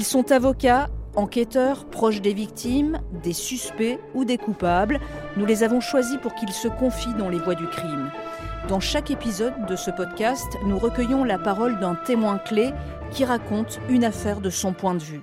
Ils sont avocats, enquêteurs, proches des victimes, des suspects ou des coupables. Nous les avons choisis pour qu'ils se confient dans les voies du crime. Dans chaque épisode de ce podcast, nous recueillons la parole d'un témoin clé qui raconte une affaire de son point de vue.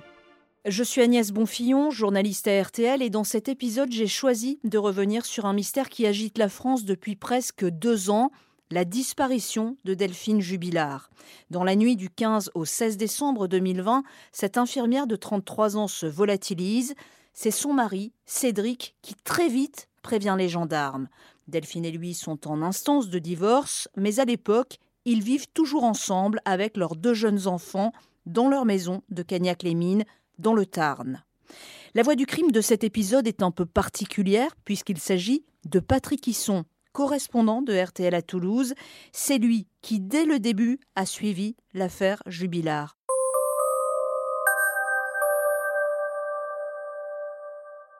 Je suis Agnès Bonfillon, journaliste à RTL, et dans cet épisode, j'ai choisi de revenir sur un mystère qui agite la France depuis presque deux ans, la disparition de Delphine Jubilard. Dans la nuit du 15 au 16 décembre 2020, cette infirmière de 33 ans se volatilise. C'est son mari, Cédric, qui très vite prévient les gendarmes. Delphine et lui sont en instance de divorce, mais à l'époque, ils vivent toujours ensemble avec leurs deux jeunes enfants dans leur maison de Cagnac-les-Mines, dans le Tarn. La voix du crime de cet épisode est un peu particulière puisqu'il s'agit de Patrick Hisson, correspondant de RTL à Toulouse. C'est lui qui, dès le début, a suivi l'affaire Jubilard.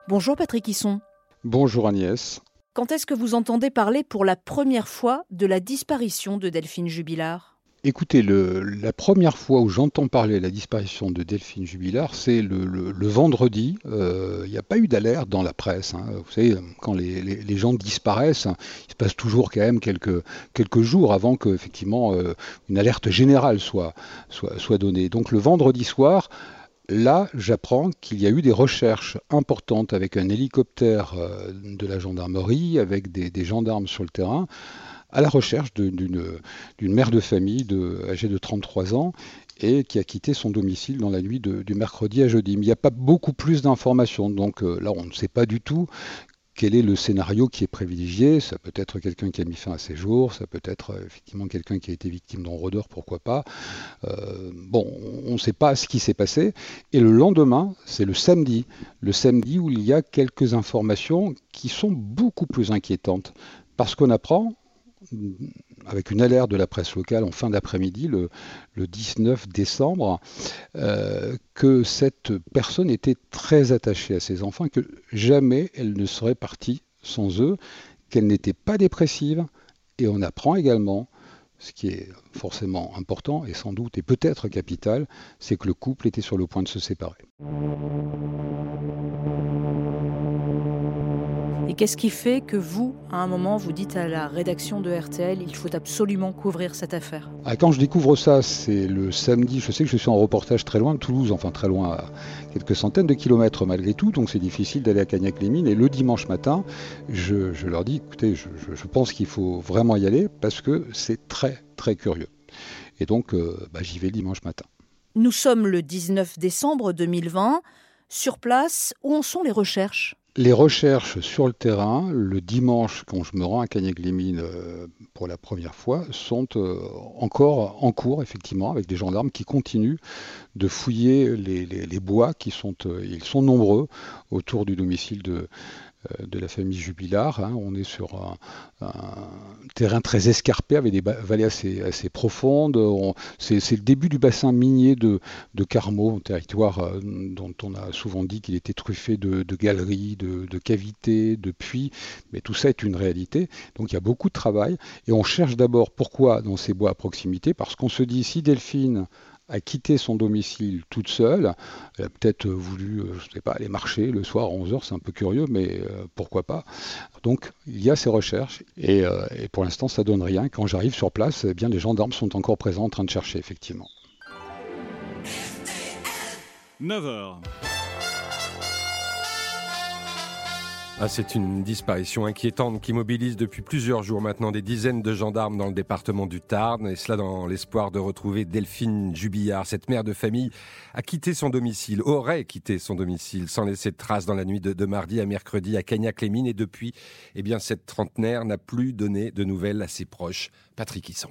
Bonjour Patrick Hisson. Bonjour Agnès. Quand est-ce que vous entendez parler pour la première fois de la disparition de Delphine Jubilard? Écoutez, la première fois où j'entends parler de la disparition de Delphine Jubilard, c'est le, vendredi. Euh, il n'y a pas eu d'alerte dans la presse. Hein. Vous savez, quand les, gens disparaissent, il se passe toujours quand même quelques, jours avant que effectivement euh, une alerte générale soit donnée. Donc le vendredi soir, Là, j'apprends qu'il y a eu des recherches importantes avec un hélicoptère euh, de la gendarmerie, avec des gendarmes sur le terrain, à la recherche d'une mère de famille âgée de 33 ans et qui a quitté son domicile dans la nuit du mercredi à jeudi. Mais il n'y a pas beaucoup plus d'informations, donc euh, là on ne sait pas du tout quel est le scénario qui est privilégié. Ça peut être quelqu'un qui a mis fin à ses jours, ça peut être euh, effectivement quelqu'un qui a été victime d'un rôdeur, pourquoi pas. Euh, bon, on ne sait pas ce qui s'est passé. Et le lendemain, c'est le samedi. Le samedi où il y a quelques informations qui sont beaucoup plus inquiétantes. Parce qu'on apprend avec une alerte de la presse locale en fin d'après-midi, le, 19 décembre, euh, que cette personne était très attachée à ses enfants, que jamais elle ne serait partie sans eux, qu'elle n'était pas dépressive. Et on apprend également, ce qui est forcément important et sans doute et peut-être capital, c'est que le couple était sur le point de se séparer. Qu'est-ce qui fait que vous, à un moment, vous dites à la rédaction de RTL, il faut absolument couvrir cette affaire? Ah, Quand je découvre ça, c'est le samedi, je sais que je suis en reportage très loin de Toulouse, enfin très loin, à quelques centaines de kilomètres malgré tout, donc c'est difficile d'aller à Cagnac-les-Mines. Et le dimanche matin, je, leur dis, écoutez, je, pense qu'il faut vraiment y aller parce que c'est très, très curieux. Et donc, euh, bah, j'y vais le dimanche matin. Nous sommes le 19 décembre 2020. Sur place, où en sont les recherches? Les recherches sur le terrain, le dimanche, quand je me rends à Cagnac-les-Mines euh, pour la première fois, sont euh, encore en cours, effectivement, avec des gendarmes qui continuent de fouiller les, bois qui sont, euh, ils sont nombreux autour du domicile de, de la famille Jubilard. Hein. On est sur un, terrain très escarpé avec des vallées assez, profondes. C'est le début du bassin minier de, Carmaux, un territoire euh, dont on a souvent dit qu'il était truffé de, galeries, de, de, cavités, de puits. Mais tout ça est une réalité. Donc il y a beaucoup de travail. Et on cherche d'abord pourquoi dans ces bois à proximité. Parce qu'on se dit si Delphine a quitté son domicile toute seule. Elle a peut-être voulu, euh, je sais pas, aller marcher le soir à 11h, c'est un peu curieux, mais euh, pourquoi pas. Donc il y a ces recherches et, euh, et pour l'instant ça donne rien. Quand j'arrive sur place, eh bien les gendarmes sont encore présents en train de chercher effectivement. 9h. Ah, c'est une disparition inquiétante qui mobilise depuis plusieurs jours maintenant des dizaines de gendarmes dans le département du Tarn, et cela dans l'espoir de retrouver Delphine Jubillard. Cette mère de famille a quitté son domicile, aurait quitté son domicile sans laisser de traces dans la nuit de, mardi à mercredi à Cagnac-les-Mines, et depuis, eh bien, cette trentenaire n'a plus donné de nouvelles à ses proches. Patrick Hisson.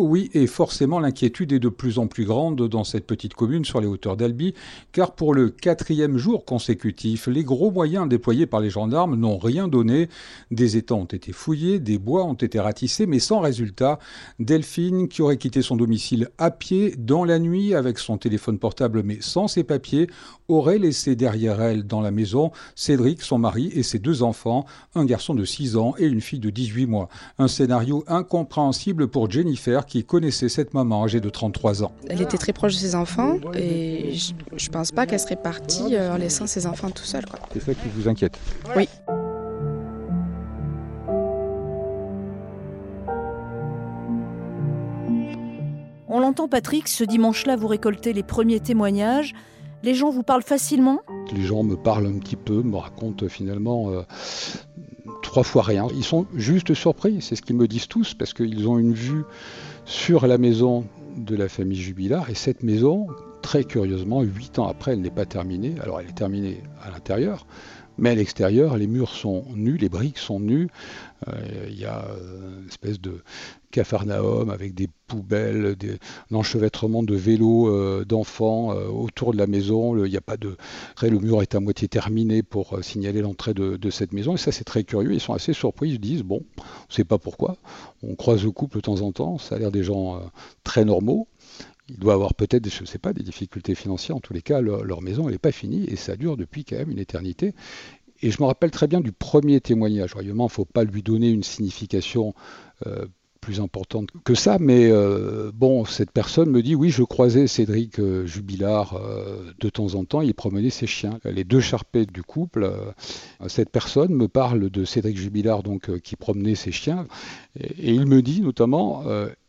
Oui, et forcément l'inquiétude est de plus en plus grande dans cette petite commune sur les hauteurs d'Albi, car pour le quatrième jour consécutif, les gros moyens déployés par les gendarmes n'ont rien donné. Des étangs ont été fouillés, des bois ont été ratissés, mais sans résultat. Delphine, qui aurait quitté son domicile à pied dans la nuit avec son téléphone portable mais sans ses papiers, aurait laissé derrière elle dans la maison Cédric, son mari, et ses deux enfants, un garçon de 6 ans et une fille de 18 mois. Un scénario incompréhensible pour Jennifer, qui connaissait cette maman âgée de 33 ans. Elle était très proche de ses enfants et je, ne pense pas qu'elle serait partie euh, en laissant ses enfants tout seuls. C'est ça qui vous inquiète Oui. On l'entend Patrick, ce dimanche-là vous récoltez les premiers témoignages. Les gens vous parlent facilement? Les gens me parlent un petit peu, me racontent finalement euh, trois fois rien. Ils sont juste surpris, c'est ce qu'ils me disent tous, parce qu'ils ont une vue sur la maison de la famille Jubilard. Et cette maison, très curieusement, huit ans après, elle n'est pas terminée. Alors elle est terminée à l'intérieur, mais à l'extérieur, les murs sont nus, les briques sont nues. Euh, il y a euh, une espèce de cafarnaum avec des poubelles, des, un enchevêtrement de vélos euh, d'enfants autour de la maison. De. Le mur est à moitié terminé pour signaler l'entrée de, cette maison. Et ça, c'est très curieux. Ils sont assez surpris. Ils se disent bon, on ne sait pas pourquoi. On croise le couple de temps en temps. Ça a l'air des gens très normaux il doit avoir peut-être, je ne sais pas, des difficultés financières. En tous les cas, leur, maison, n'est pas finie et ça dure depuis quand même une éternité. Et je me rappelle très bien du premier témoignage. Évidemment, il ne faut pas lui donner une signification euh, plus importante que ça, mais euh, bon, cette personne me dit oui, je croisais Cédric euh, Jubilard de temps en temps, il promenait ses chiens. Les deux charpettes du couple, cette personne me parle de Cédric Jubilard donc qui promenait ses chiens, et il me dit notamment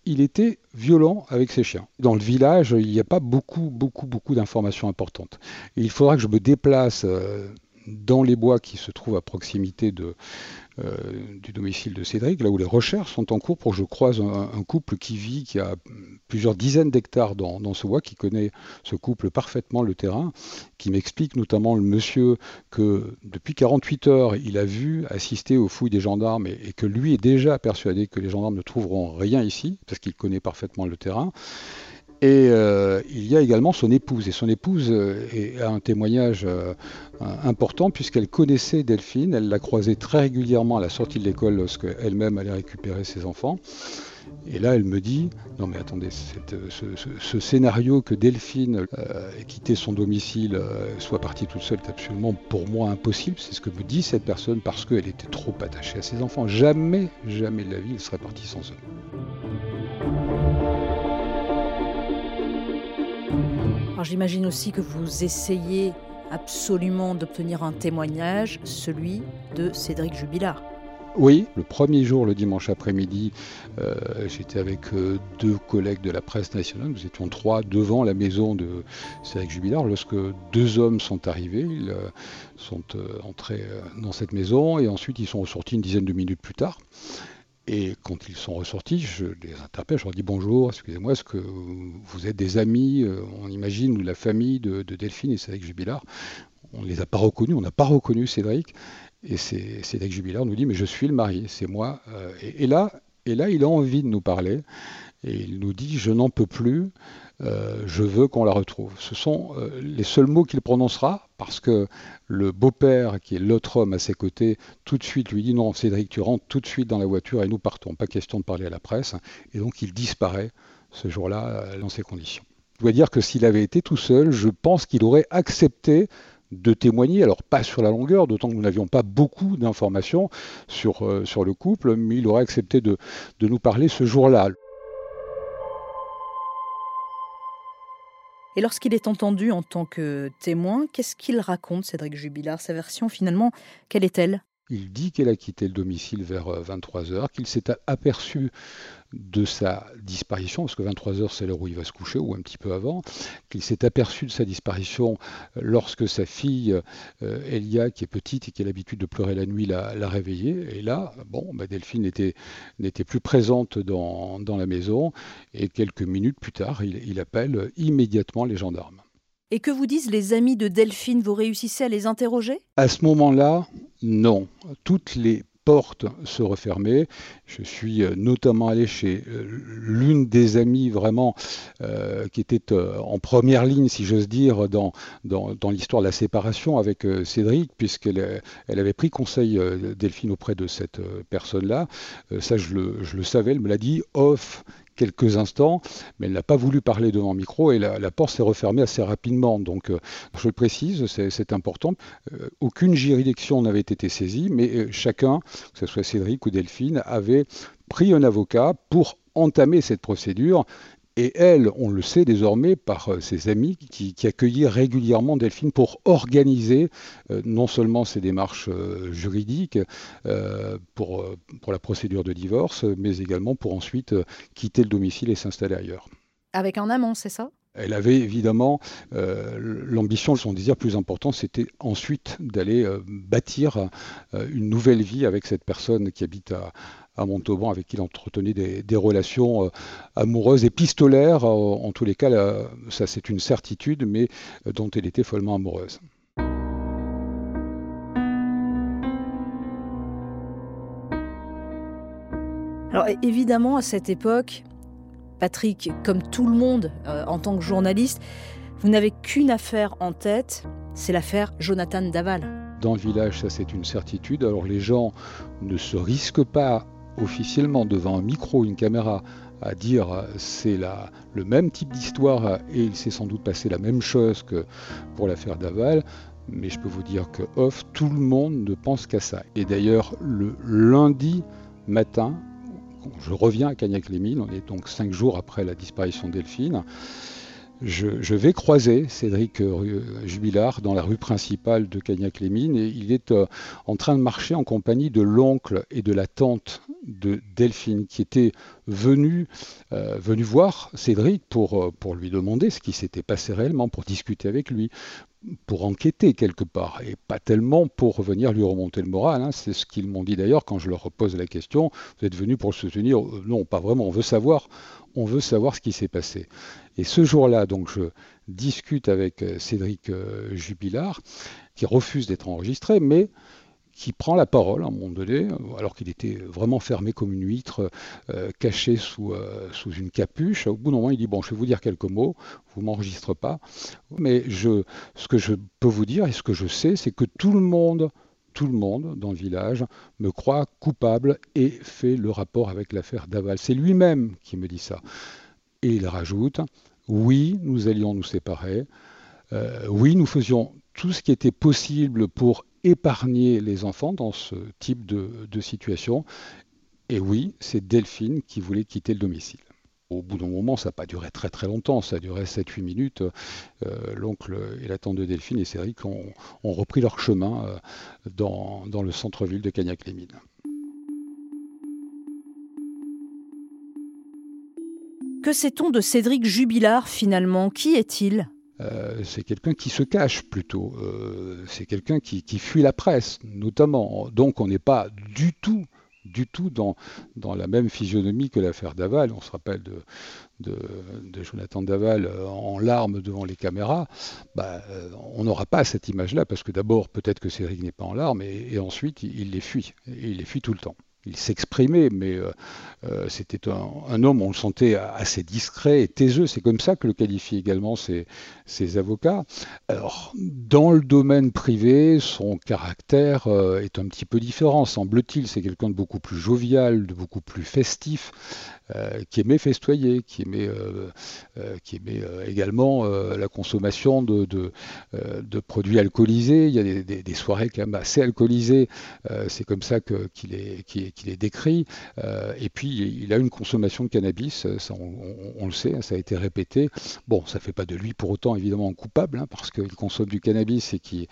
il était violent avec ses chiens. Dans le village, il n'y a pas beaucoup, beaucoup, beaucoup d'informations importantes. il faudra que je me déplace euh, dans les bois qui se trouvent à proximité de, du domicile de Cédric, là où les recherches sont en cours pour je croise un, couple qui vit, qui a plusieurs dizaines d'hectares dans, ce bois, qui connaît ce couple parfaitement le terrain, qui m'explique notamment le monsieur que depuis 48 heures, il a vu assister aux fouilles des gendarmes et que lui est déjà persuadé que les gendarmes ne trouveront rien ici, parce qu'il connaît parfaitement le terrain. Et euh, il y a également son épouse. Et son épouse euh, a un témoignage euh, important puisqu'elle connaissait Delphine. Elle l'a croisée très régulièrement à la sortie de l'école lorsque elle-même allait récupérer ses enfants. Et là, elle me dit, non mais attendez, ce, scénario que Delphine ait quitté son domicile, soit partie toute seule, est absolument pour moi impossible. C'est ce que me dit cette personne parce qu'elle était trop attachée à ses enfants. Jamais, jamais de la vie, elle serait partie sans eux. J'imagine aussi que vous essayez absolument d'obtenir un témoignage, celui de Cédric Jubilard. Oui, le premier jour, le dimanche après-midi, euh, j'étais avec euh, deux collègues de la presse nationale, nous étions trois devant la maison de Cédric Jubilard lorsque deux hommes sont arrivés, ils euh, sont entrés dans cette maison et ensuite ils sont ressortis une dizaine de minutes plus tard. Et quand ils sont ressortis, je les interpelle, je leur dis bonjour, excusez-moi, est-ce que vous êtes des amis, euh, on imagine, la famille de, Delphine et Cédric Jubilard? On ne les a pas reconnus, on n'a pas reconnu Cédric. Et Cédric Jubilard nous dit, mais je suis le mari, c'est moi. Euh, et, là, et là, il a envie de nous parler. Et il nous dit, je n'en peux plus. Euh, je veux qu'on la retrouve. Ce sont euh, les seuls mots qu'il prononcera parce que le beau-père, qui est l'autre homme à ses côtés, tout de suite lui dit non, Cédric, tu rentres tout de suite dans la voiture et nous partons. Pas question de parler à la presse. Et donc il disparaît ce jour-là euh, dans ces conditions. Je dois dire que s'il avait été tout seul, je pense qu'il aurait accepté de témoigner, alors pas sur la longueur, d'autant que nous n'avions pas beaucoup d'informations sur, sur le couple, mais il aurait accepté de, de nous parler ce jour-là. Et lorsqu'il est entendu en tant que témoin, qu'est-ce qu'il raconte, Cédric Jubilard? Sa version, finalement, quelle est-elle? Il dit qu'elle a quitté le domicile vers 23 euh, qu'il s'est aperçu de sa disparition, parce que 23 heures c'est l'heure où il va se coucher, ou un petit peu avant, qu'il s'est aperçu de sa disparition euh, lorsque sa fille euh, Elia, qui est petite et qui a l'habitude de pleurer la nuit, l'a réveillée. Et là, bon, bah, Delphine n'était plus présente dans, la maison, et quelques minutes plus tard, il appelle immédiatement les gendarmes. Et que vous disent les amis de Delphine? Vous réussissez à les interroger? À ce moment-là, non. Toutes les portes se refermaient. Je suis euh, notamment allé chez euh, l'une des amies vraiment euh, qui était en première ligne, si j'ose dire, dans, dans, l'histoire de la séparation avec Cédric, puisqu'elle elle avait pris conseil Delphine auprès de cette personne-là. ça, je le, je le savais, elle me l'a dit off quelques instants, mais elle n'a pas voulu parler devant le micro et la, porte s'est refermée assez rapidement. Donc, euh, je le précise, c'est important. Euh, aucune juridiction n'avait été saisie, mais euh, chacun, que ce soit Cédric ou Delphine, avait pris un avocat pour entamé cette procédure et elle, on le sait désormais par euh, ses amis qui, accueillent régulièrement Delphine pour organiser euh, non seulement ses démarches euh, juridiques pour, pour la procédure de divorce, mais également pour ensuite quitter le domicile et s'installer ailleurs. Avec un amant, c'est ça? Elle avait évidemment l'ambition, son désir plus important, c'était ensuite d'aller bâtir une nouvelle vie avec cette personne qui habite à, à Montauban avec qui il entretenait des, relations euh, amoureuses et pistolaires. Euh, en tous les cas, ça c'est une certitude, mais euh, dont elle était follement amoureuse. Alors évidemment, à cette époque, Patrick, comme tout le monde en tant que journaliste, vous n'avez qu'une affaire en tête, c'est l'affaire Jonathan Daval. Dans le village, ça c'est une certitude. Alors les gens ne se risquent pas officiellement devant un micro, une caméra, à dire c'est le même type d'histoire et il s'est sans doute passé la même chose que pour l'affaire Daval, mais je peux vous dire que off, tout le monde ne pense qu'à ça. Et d'ailleurs, le lundi matin, je reviens à Cagnac-les-Mines, on est donc cinq jours après la disparition Delphine, je, vais croiser Cédric euh, Jubilard dans la rue principale de Cagnac-les-Mines et il est euh, en train de marcher en compagnie de l'oncle et de la tante de Delphine qui étaient venus, euh, voir Cédric pour, pour lui demander ce qui s'était passé réellement, pour discuter avec lui, pour enquêter quelque part, et pas tellement pour venir lui remonter le moral. Hein. C'est ce qu'ils m'ont dit d'ailleurs quand je leur repose la question. Vous êtes venu pour le soutenir Non, pas vraiment. On veut savoir, on veut savoir ce qui s'est passé. Et ce jour-là, donc, je discute avec euh, Cédric euh, Jubilard, qui refuse d'être enregistré, mais qui prend la parole à un moment donné, alors qu'il était vraiment fermé comme une huître, euh, caché sous, sous une capuche. Au bout d'un moment, il dit Bon, je vais vous dire quelques mots, vous ne m'enregistrez pas, mais je, ce que je peux vous dire et ce que je sais, c'est que tout le monde tout le monde dans le village me croit coupable et fait le rapport avec l'affaire Daval. C'est lui-même qui me dit ça. Et il rajoute, oui, nous allions nous séparer. Euh, oui, nous faisions tout ce qui était possible pour épargner les enfants dans ce type de, situation. Et oui, c'est Delphine qui voulait quitter le domicile. Au bout d'un moment, ça n'a pas duré très très longtemps, ça a duré 7-8 minutes. Euh, l'oncle et la tante de Delphine et Cédric ont, repris leur chemin euh, dans, dans, le centre-ville de Cagnac-les-Mines. Que sait-on de Cédric Jubilard finalement? Qui est-il? Euh, c'est quelqu'un qui se cache plutôt, euh, c'est quelqu'un qui, fuit la presse notamment. Donc on n'est pas du tout, du tout dans, la même physionomie que l'affaire Daval. On se rappelle de, de, Jonathan Daval euh, en larmes devant les caméras. Bah, on n'aura pas cette image-là parce que d'abord peut-être que Cédric n'est pas en larmes et, ensuite il, les fuit, il les fuit tout le temps il s'exprimait, mais euh, euh, c'était un, homme, on le sentait assez discret et taiseux. C'est comme ça que le qualifient également ses, avocats. Alors, dans le domaine privé, son caractère euh, est un petit peu différent, semble-t-il. C'est quelqu'un de beaucoup plus jovial, de beaucoup plus festif. Qui aimait festoyer, qui aimait, également la consommation de, produits alcoolisés. Il y a des, soirées quand même assez alcoolisées, c'est comme ça qu'il est, décrit. et puis il a une consommation de cannabis, ça, on, le sait, hein, ça a été répété. Bon, ça ne fait pas de lui pour autant évidemment coupable, hein, parce qu'il consomme du cannabis et qu'il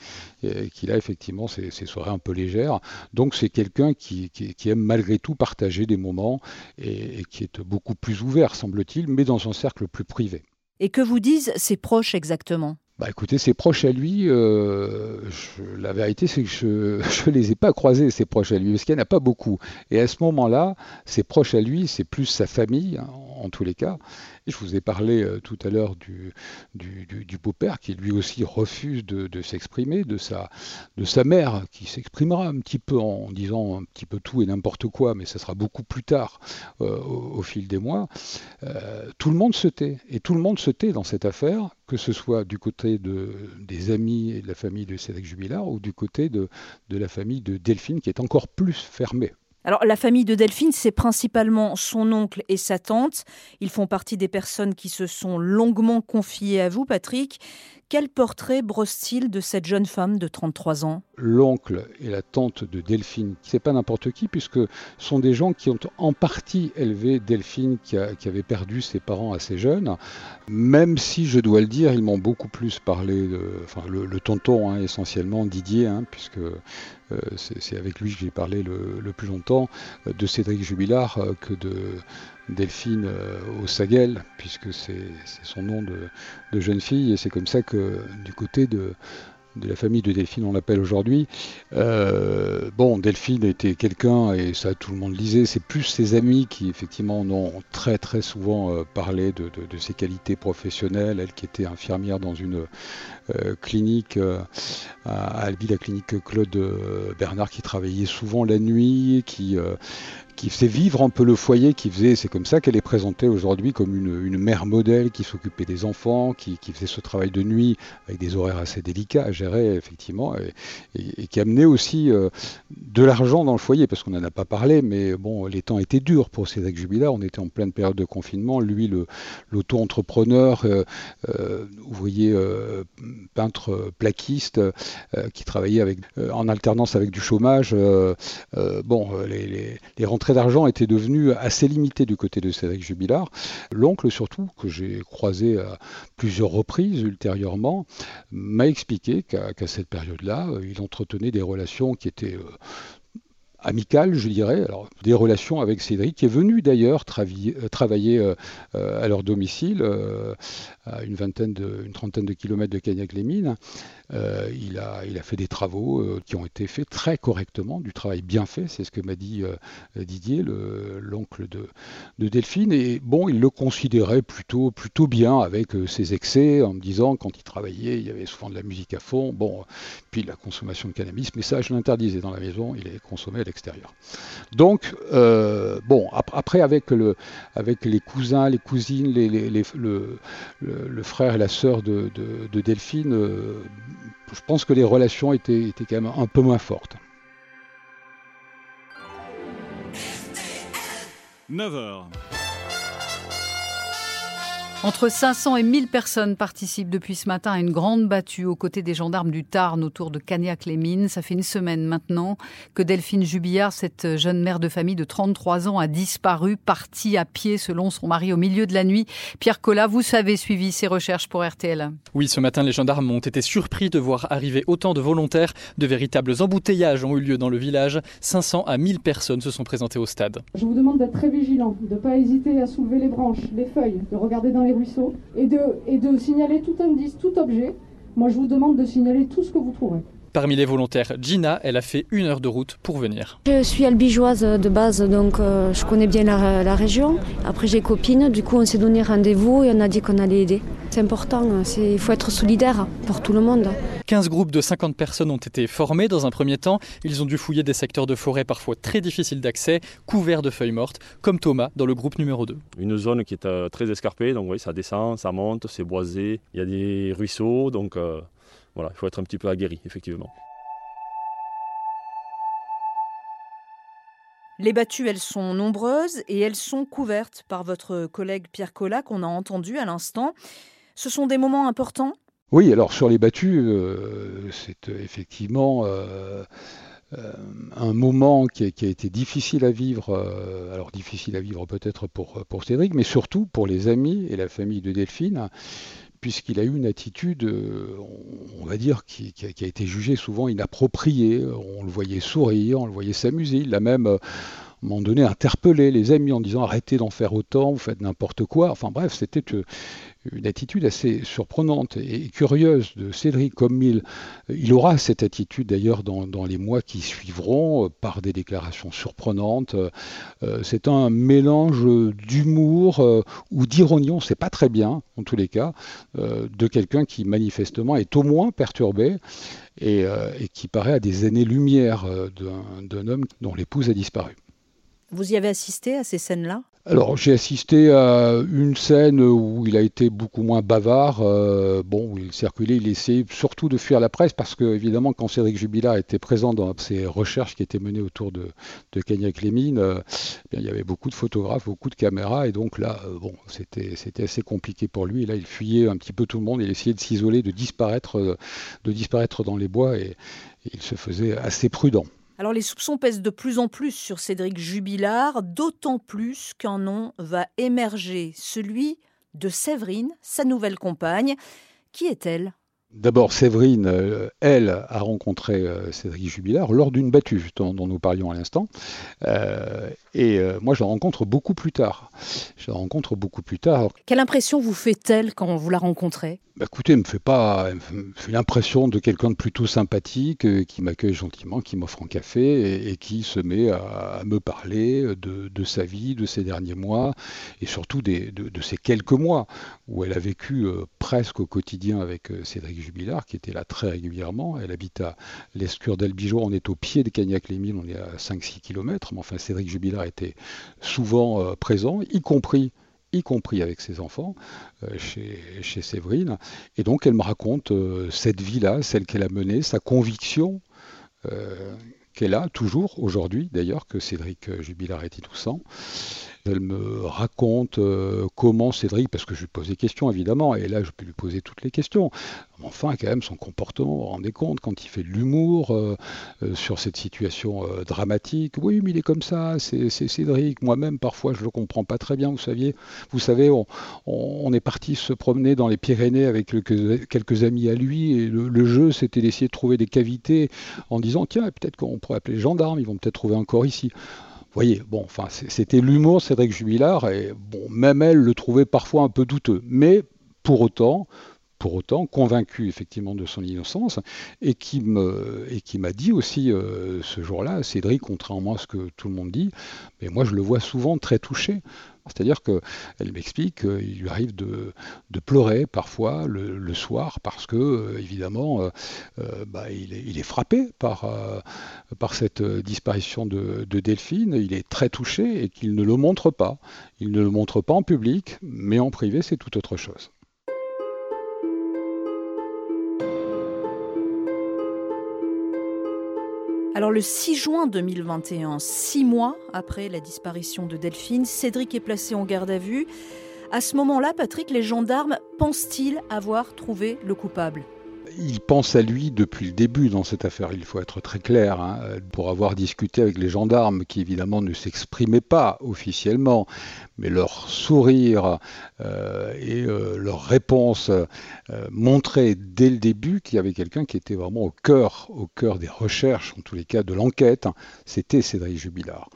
a effectivement ces, soirées un peu légères. Donc c'est quelqu'un qui, qui, aime malgré tout partager des moments et, et qui est beaucoup plus ouvert, semble-t-il, mais dans un cercle plus privé. Et que vous disent ses proches exactement? Bah écoutez, ses proches à lui, euh, la vérité c'est que je ne les ai pas croisés, ses proches à lui, parce qu'il n'y en a pas beaucoup. Et à ce moment-là, ses proches à lui, c'est plus sa famille, hein, en tous les cas. Je vous ai parlé euh, tout à l'heure du, beau-père qui lui aussi refuse de, s'exprimer, de sa, mère qui s'exprimera un petit peu en disant un petit peu tout et n'importe quoi, mais ça sera beaucoup plus tard euh, au, fil des mois. tout le monde se tait, et tout le monde se tait dans cette affaire, que ce soit du côté de, des amis et de la famille de Cédric Jubilard ou du côté de la famille de Delphine qui est encore plus fermée. Alors la famille de Delphine, c'est principalement son oncle et sa tante. Ils font partie des personnes qui se sont longuement confiées à vous, Patrick. Quel portrait brosse-t-il de cette jeune femme de 33 ans? L'oncle et la tante de Delphine, c'est pas n'importe qui, puisque sont des gens qui ont en partie élevé Delphine, qui, avait perdu ses parents assez jeunes. Même si, je dois le dire, ils m'ont beaucoup plus parlé, enfin le, tonton hein, essentiellement, Didier, hein, puisque euh, c'est avec lui que j'ai parlé le, plus longtemps, de Cédric Jubilard euh, que de Delphine euh, au puisque c'est son nom de, jeune fille, et c'est comme ça que du côté de, la famille de Delphine, on l'appelle aujourd'hui. Euh, bon, Delphine était quelqu'un, et ça tout le monde lisait, c'est plus ses amis qui effectivement ont très très souvent euh, parlé de, ses qualités professionnelles, elle qui était infirmière dans une clinique à Albi, la clinique Claude Bernard, qui travaillait souvent la nuit, qui qui faisait vivre un peu le foyer, qui faisait, c'est comme ça qu'elle est présentée aujourd'hui comme une, mère modèle qui s'occupait des enfants, qui, faisait ce travail de nuit avec des horaires assez délicats à gérer effectivement, et, qui amenait aussi euh, de l'argent dans le foyer, parce qu'on n'en a pas parlé, mais bon, les temps étaient durs pour Cédric Jubilard, on était en pleine période de confinement, lui l'auto-entrepreneur, euh, euh, ouvrier peintre plaquiste, qui travaillait avec, en alternance avec du chômage, bon, les, rentrées d'argent était devenu assez limité du côté de Cédric Jubilard. L'oncle surtout, que j'ai croisé à plusieurs reprises ultérieurement, m'a expliqué qu'à cette période-là, il entretenait des relations qui étaient euh, amicales, je dirais, alors des relations avec Cédric, qui est venu d'ailleurs euh, travailler euh, à leur domicile, à une vingtaine trentaine de kilomètres de Cagnac-les-Mines. Euh, il, a, fait des travaux euh, qui ont été faits très correctement, du travail bien fait, c'est ce que m'a dit euh, Didier, l'oncle de, de, Delphine. Et bon, il le considérait plutôt, bien avec ses excès, en me disant quand il travaillait, il y avait souvent de la musique à fond. Bon, puis la consommation de cannabis, mais ça, je l'interdisais dans la maison, il est consommé à Donc, bon, après, avec, le, avec les cousins, les cousines, le, frère et la sœur de, de, de Delphine, je pense que les relations étaient, étaient quand même un peu moins fortes. 9h. Entre 500 et 1000 personnes participent depuis ce matin à une grande battue aux côtés des gendarmes du Tarn autour de Cagnac-les-Mines. Ça fait une semaine maintenant que Delphine Jubillard, cette jeune mère de famille de 33 ans, a disparu, partie à pied selon son mari au milieu de la nuit. Pierre Collat, vous savez suivi ces recherches pour RTL. Oui, ce matin, les gendarmes ont été surpris de voir arriver autant de volontaires. De véritables embouteillages ont eu lieu dans le village. 500 à 1000 personnes se sont présentées au stade. Je vous demande d'être très vigilant, de ne pas hésiter à soulever les branches, les feuilles, de regarder dans les ruisseaux et de, et de signaler tout indice, tout objet. Moi, je vous demande de signaler tout ce que vous trouverez. Parmi les volontaires, Gina, elle a fait une heure de route pour venir. Je suis albigeoise de base, donc euh, je connais bien la, région. Après, j'ai copine, du coup, on s'est donné rendez-vous et on a dit qu'on allait aider. C'est important, il faut être solidaire pour tout le monde. 15 groupes de 50 personnes ont été formés dans un premier temps. Ils ont dû fouiller des secteurs de forêt parfois très difficiles d'accès, couverts de feuilles mortes, comme Thomas dans le groupe numéro 2. Une zone qui est euh, très escarpée, donc oui, ça descend, ça monte, c'est boisé, il y a des ruisseaux, donc euh, voilà, il faut être un petit peu aguerri, effectivement. Les battues, elles sont nombreuses et elles sont couvertes par votre collègue Pierre Collat qu'on a entendu à l'instant. Ce sont des moments importants? Oui, alors sur les battues, euh, c'est euh, effectivement euh, un moment qui a, été difficile à vivre, alors difficile à vivre peut-être pour, pour Cédric, mais surtout pour les amis et la famille de Delphine puisqu'il a eu une attitude, euh, on va dire, qui, a, été jugée souvent inappropriée. On le voyait sourire, on le voyait s'amuser. Il a même, euh, à un moment donné, interpellé les amis en disant arrêtez d'en faire autant, vous faites n'importe quoi. Enfin bref, c'était euh, une attitude assez surprenante et curieuse de Cédric, comme il, il aura cette attitude d'ailleurs dans, les mois qui suivront, euh, par des déclarations surprenantes. Euh, c'est un mélange d'humour ou d'ironie, on ne sait pas très bien, en tous les cas, de quelqu'un qui manifestement est au moins perturbé. Et, et qui paraît à des années-lumière d'un homme dont l'épouse a disparu. Vous y avez assisté à ces scènes-là? Alors j'ai assisté à une scène où il a été beaucoup moins bavard. Euh, bon, où il circulait, il essayait surtout de fuir la presse parce que évidemment quand Cédric Jubilard était présent dans ces recherches qui étaient menées autour de, de Cagnac euh, il y avait beaucoup de photographes, beaucoup de caméras et donc là, euh, bon, c'était c'était assez compliqué pour lui. Là, il fuyait un petit peu tout le monde. Il essayait de s'isoler, de disparaître, de disparaître dans les bois et il se faisait assez prudent. Alors les soupçons pèsent de plus en plus sur Cédric Jubilard, d'autant plus qu'un nom va émerger, celui de Séverine, sa nouvelle compagne. Qui est-elle? D'abord, Séverine, euh, elle, a rencontré euh, Cédric Jubilard lors d'une battue dont, nous parlions à l'instant. Euh, et moi, je la rencontre beaucoup plus tard. Je la rencontre beaucoup plus tard. Quelle impression vous fait-elle quand vous la rencontrez? Bah, écoutez, elle me fait pas, l'impression de quelqu'un de plutôt sympathique, euh, qui m'accueille gentiment, qui m'offre un café et, qui se met à, me parler de, sa vie, de ses derniers mois et surtout de, ces quelques mois où elle a vécu euh, presque au quotidien avec euh, Cédric Jubilard, qui était là très régulièrement. Elle habite à l'Escure d'Albigeois, on est au pied de Cagnac-les-Mines, on est à 5-6 km, mais enfin Cédric Jubilard était souvent présent, y compris y compris avec ses enfants, euh, chez, Séverine. Et donc elle me raconte euh, cette vie-là, celle qu'elle a menée, sa conviction euh, qu'elle a toujours aujourd'hui, d'ailleurs, que Cédric Jubilard est innocent. Elle me raconte euh, comment Cédric, parce que je lui pose des questions évidemment, et là je peux lui poser toutes les questions. Enfin, quand même, son comportement, vous vous rendez compte, quand il fait de l'humour euh, euh, sur cette situation dramatique. Oui, mais il est comme ça, c'est Cédric. Moi-même, parfois, je ne le comprends pas très bien, vous saviez. Vous savez, on, est parti se promener dans les Pyrénées avec quelques, amis à lui, et le, jeu, c'était d'essayer de trouver des cavités en disant, tiens, peut-être qu'on pourrait appeler les gendarmes, ils vont peut-être trouver un corps ici voyez, bon, c'était l'humour Cédric Jubilard, et même elle le trouvait parfois un peu douteux. Mais pour autant, pour autant convaincu effectivement de son innocence et qui me et qui m'a dit aussi euh, ce jour-là, Cédric, contrairement à ce que tout le monde dit, mais moi je le vois souvent très touché. C'est-à-dire qu'elle m'explique qu'il lui arrive de, pleurer parfois le, soir parce que, euh, évidemment, euh, bah, il, est, frappé par, par cette disparition de, de, Delphine. Il est très touché et qu'il ne le montre pas. Il ne le montre pas en public, mais en privé, c'est tout autre chose. Alors le 6 juin 2021, six mois après la disparition de Delphine, Cédric est placé en garde à vue. À ce moment-là, Patrick, les gendarmes pensent-ils avoir trouvé le coupable? Il pense à lui depuis le début dans cette affaire, il faut être très clair, hein, pour avoir discuté avec les gendarmes qui évidemment ne s'exprimaient pas officiellement, mais leur sourire euh, et euh, leur réponse euh, montraient dès le début qu'il y avait quelqu'un qui était vraiment au cœur, au cœur des recherches, en tous les cas de l'enquête, c'était Cédric Jubilard.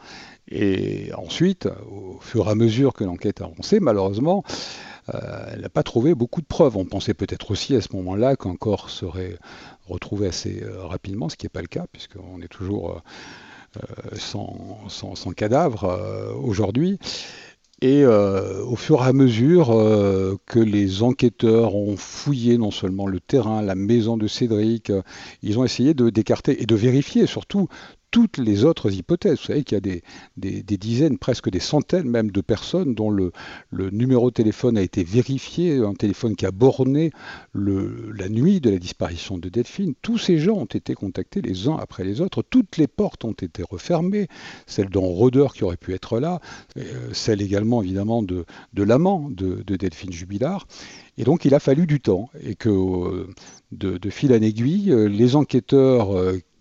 Et ensuite, au fur et à mesure que l'enquête avançait, malheureusement, elle n'a pas trouvé beaucoup de preuves. On pensait peut-être aussi à ce moment-là qu'un corps serait retrouvé assez euh, rapidement, ce qui n'est pas le cas, puisqu'on est toujours euh, sans, cadavre aujourd'hui. Et au fur et à mesure que les enquêteurs ont fouillé non seulement le terrain, la maison de Cédric, ils ont essayé d'écarter et de vérifier surtout toutes les autres hypothèses. Vous savez qu'il y a des, dizaines, presque des centaines même de personnes dont le, numéro de téléphone a été vérifié, un téléphone qui a borné la nuit de la disparition de Delphine. Tous ces gens ont été contactés les uns après les autres. Toutes les portes ont été refermées, celle d'un rôdeur qui aurait pu être là, euh, celle également évidemment de, l'amant de, Delphine Jubilard. Et donc il a fallu du temps et que euh, de, fil en aiguille, euh, les enquêteurs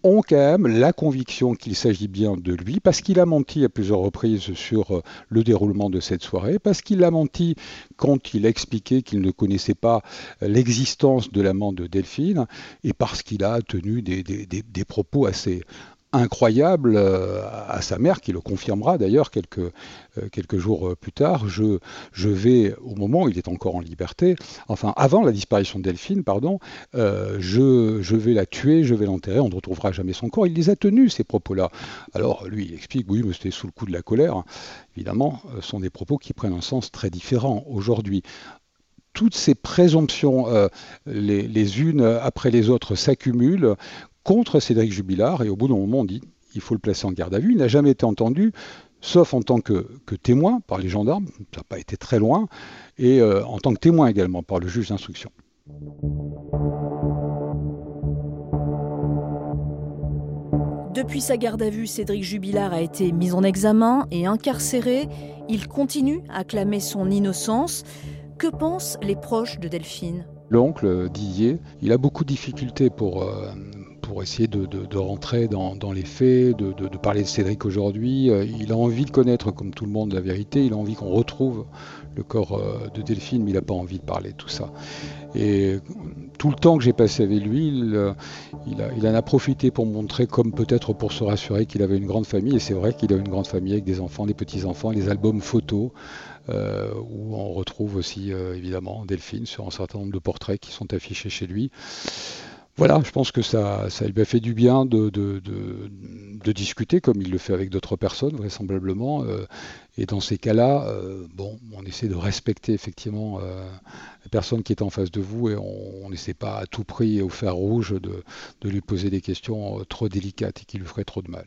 ont quand même la conviction qu'il s'agit bien de lui, parce qu'il a menti à plusieurs reprises sur euh, le déroulement de cette soirée, parce qu'il a menti quand il a expliqué qu'il ne connaissait pas euh, l'existence de l'amant de Delphine, et parce qu'il a tenu des, des propos assez, incroyable euh, à sa mère, qui le confirmera d'ailleurs quelques, euh, jours euh, plus tard. Je, vais, au moment où il est encore en liberté, enfin avant la disparition de Delphine, pardon, je, vais la tuer, je vais l'enterrer, on ne retrouvera jamais son corps. Il les a tenus, ces propos-là. Alors lui, il explique, oui, mais c'était sous le coup de la colère. Évidemment, ce sont des propos qui prennent un sens très différent aujourd'hui toutes ces présomptions, les, unes après les autres, s'accumulent contre Cédric Jubilard, et au bout d'un moment, on dit il faut le placer en garde à vue. Il n'a jamais été entendu sauf en tant que, témoin par les gendarmes, ça n'a pas été très loin, et euh, en tant que témoin également par le juge d'instruction. Depuis sa garde à vue, Cédric Jubilard a été mis en examen et incarcéré. Il continue à clamer son innocence. Que pensent les proches de Delphine? L'oncle Didier, il a beaucoup de difficultés pour, euh, pour essayer de, rentrer dans, les faits, de, parler de Cédric aujourd'hui. Euh, il a envie de connaître, comme tout le monde, la vérité. Il a envie qu'on retrouve le corps euh, de Delphine, mais il n'a pas envie de parler de tout ça. Et tout le temps que j'ai passé avec lui, il, euh, il, en a profité pour montrer, comme peut-être pour se rassurer, qu'il avait une grande famille. Et c'est vrai qu'il a une grande famille avec des enfants, des petits-enfants, les albums photos, où on retrouve aussi évidemment Delphine sur un certain nombre de portraits qui sont affichés chez lui voilà, je pense que ça, ça lui a fait du bien de, discuter, comme il le fait avec d'autres personnes, vraisemblablement. Euh, et dans ces cas-là, euh, bon, on essaie de respecter effectivement euh, la personne qui est en face de vous et on n'essaie pas à tout prix au fer rouge de lui poser des questions trop délicates et qui lui feraient trop de mal.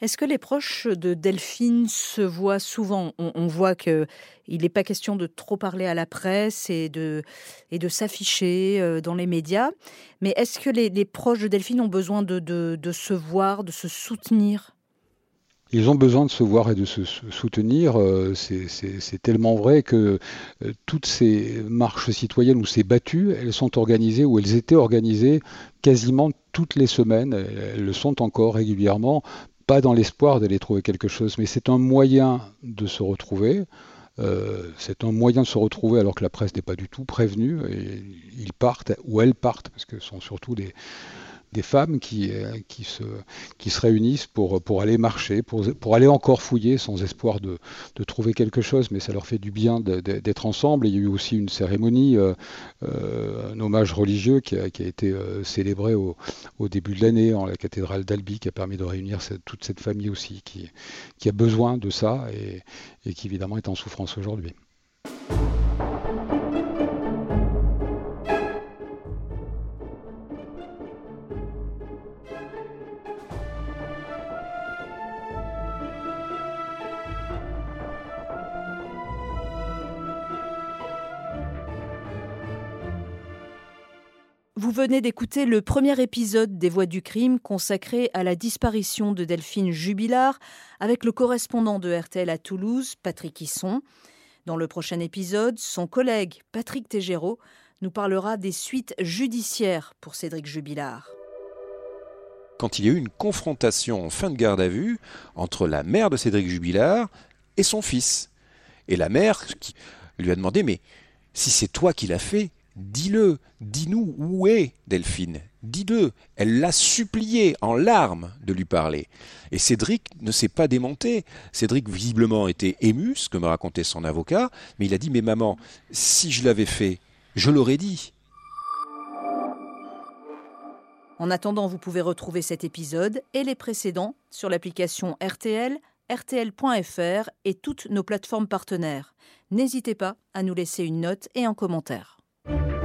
Est-ce que les proches de Delphine se voient souvent? On, voit qu'il n'est pas question de trop parler à la presse et de, et de s'afficher euh, dans les médias. Mais est-ce que les, proches de Delphine ont besoin de, de, se voir, de se soutenir? Ils ont besoin de se voir et de se soutenir. Euh, c'est tellement vrai que euh, toutes ces marches citoyennes ou ces battues, elles sont organisées ou elles étaient organisées quasiment toutes les semaines. Elles le sont encore régulièrement pas dans l'espoir d'aller trouver quelque chose, mais c'est un moyen de se retrouver. Euh, c'est un moyen de se retrouver alors que la presse n'est pas du tout prévenue et ils partent ou elles partent parce que ce sont surtout des, des femmes qui, euh, qui, se, réunissent pour, aller marcher, pour, aller encore fouiller sans espoir de, trouver quelque chose, mais ça leur fait du bien d'être ensemble. il y a eu aussi une cérémonie, euh, euh, un hommage religieux qui a, été célébré au, début de l'année en la cathédrale d'Albi, qui a permis de réunir toute cette famille aussi, qui, a besoin de ça et qui évidemment est en souffrance aujourd'hui. Venez d'écouter le premier épisode des Voix du crime consacré à la disparition de Delphine Jubilard avec le correspondant de RTL à Toulouse, Patrick Hisson. Dans le prochain épisode, son collègue Patrick Tégéraud nous parlera des suites judiciaires pour Cédric Jubilard. Quand il y a eu une confrontation en fin de garde à vue entre la mère de Cédric Jubilard et son fils. Et la mère qui lui a demandé Mais si c'est toi qui l'as fait, Dis-le, dis-nous où est Delphine. Dis-le. Elle l'a supplié en larmes de lui parler. Et Cédric ne s'est pas démonté. Cédric visiblement était ému, ce que me racontait son avocat, mais il a dit Mais maman, si je l'avais fait, je l'aurais dit. En attendant, vous pouvez retrouver cet épisode et les précédents sur l'application RTL, RTL.fr et toutes nos plateformes partenaires. N'hésitez pas à nous laisser une note et un commentaire. Thank you